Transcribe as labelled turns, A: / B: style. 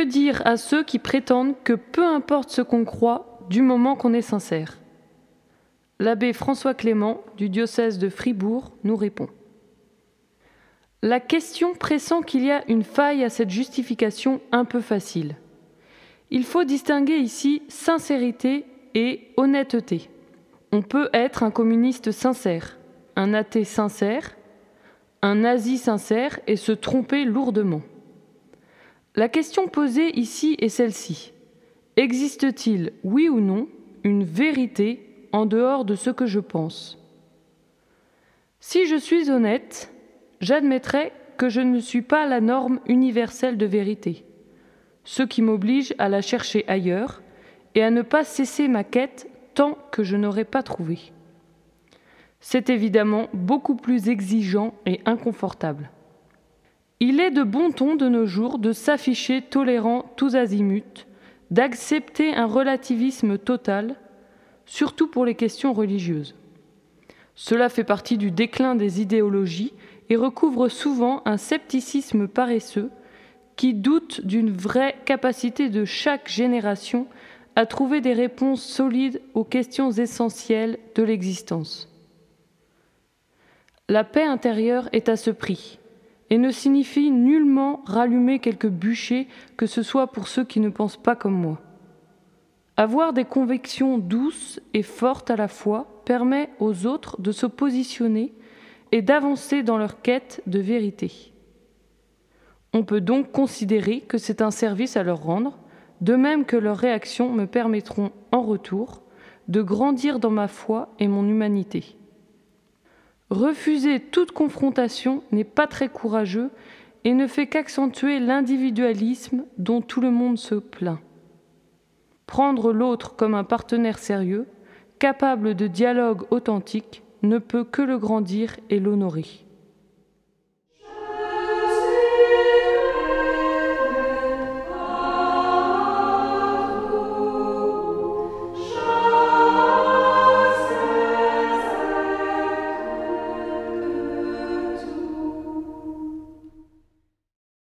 A: Que dire à ceux qui prétendent que peu importe ce qu'on croit du moment qu'on est sincère? L'abbé François Clément du diocèse de Fribourg nous répond. La question pressent qu'il y a une faille à cette justification un peu facile. Il faut distinguer ici sincérité et honnêteté. On peut être un communiste sincère, un athée sincère, un nazi sincère et se tromper lourdement. La question posée ici est celle-ci. Existe-t-il, oui ou non, une vérité en dehors de ce que je pense? Si je suis honnête, j'admettrai que je ne suis pas la norme universelle de vérité, ce qui m'oblige à la chercher ailleurs et à ne pas cesser ma quête tant que je n'aurai pas trouvé. C'est évidemment beaucoup plus exigeant et inconfortable. Il est de bon ton de nos jours de s'afficher tolérant tous azimuts, d'accepter un relativisme total, surtout pour les questions religieuses. Cela fait partie du déclin des idéologies et recouvre souvent un scepticisme paresseux qui doute d'une vraie capacité de chaque génération à trouver des réponses solides aux questions essentielles de l'existence. La paix intérieure est à ce prix et ne signifie nullement rallumer quelques bûchers, que ce soit pour ceux qui ne pensent pas comme moi. Avoir des convictions douces et fortes à la fois permet aux autres de se positionner et d'avancer dans leur quête de vérité. On peut donc considérer que c'est un service à leur rendre, de même que leurs réactions me permettront en retour de grandir dans ma foi et mon humanité. Refuser toute confrontation n'est pas très courageux et ne fait qu'accentuer l'individualisme dont tout le monde se plaint. Prendre l'autre comme un partenaire sérieux, capable de dialogue authentique, ne peut que le grandir et l'honorer.